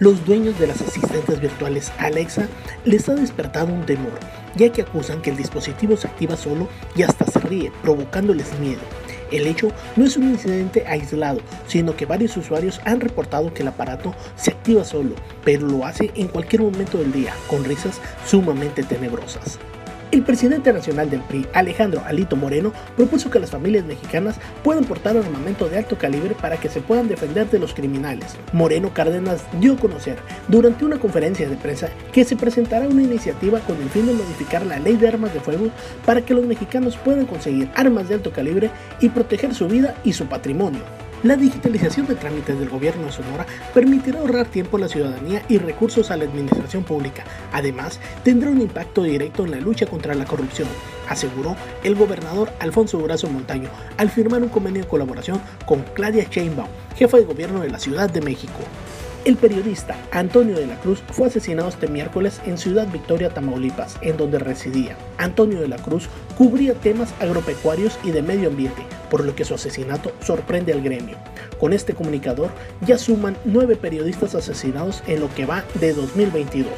Los dueños de las asistentes virtuales Alexa les ha despertado un temor, ya que acusan que el dispositivo se activa solo y hasta se ríe, provocándoles miedo. El hecho no es un incidente aislado, sino que varios usuarios han reportado que el aparato se activa solo, pero lo hace en cualquier momento del día, con risas sumamente tenebrosas. El presidente nacional del PRI, Alejandro Alito Moreno, propuso que las familias mexicanas puedan portar armamento de alto calibre para que se puedan defender de los criminales. Moreno Cárdenas dio a conocer durante una conferencia de prensa que se presentará una iniciativa con el fin de modificar la ley de armas de fuego para que los mexicanos puedan conseguir armas de alto calibre y proteger su vida y su patrimonio. La digitalización de trámites del gobierno de Sonora permitirá ahorrar tiempo a la ciudadanía y recursos a la administración pública. Además, tendrá un impacto directo en la lucha contra la corrupción, aseguró el gobernador Alfonso Durazo Montaño al firmar un convenio de colaboración con Claudia Sheinbaum, jefa de gobierno de la Ciudad de México. El periodista Antonio de la Cruz fue asesinado este miércoles en Ciudad Victoria, Tamaulipas, en donde residía. Antonio de la Cruz cubría temas agropecuarios y de medio ambiente, por lo que su asesinato sorprende al gremio. Con este comunicador ya suman nueve periodistas asesinados en lo que va de 2022.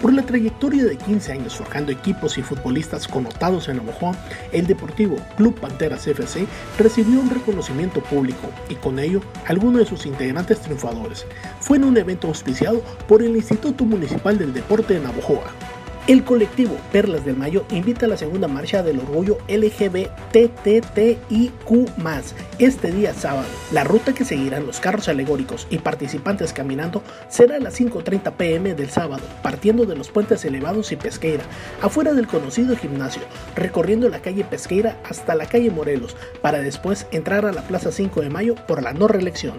Por la trayectoria de 15 años forjando equipos y futbolistas connotados en Navajo, el Deportivo Club Panteras FC recibió un reconocimiento público y con ello algunos de sus integrantes triunfadores. Fue en un evento auspiciado por el Instituto Municipal del Deporte de Navojoa. El colectivo Perlas del Mayo invita a la segunda marcha del orgullo LGBTTIQ este día sábado. La ruta que seguirán los carros alegóricos y participantes caminando será a las 5.30 pm del sábado, partiendo de los puentes elevados y Pesqueira, afuera del conocido gimnasio, recorriendo la calle Pesqueira hasta la calle Morelos, para después entrar a la Plaza 5 de Mayo por la no reelección.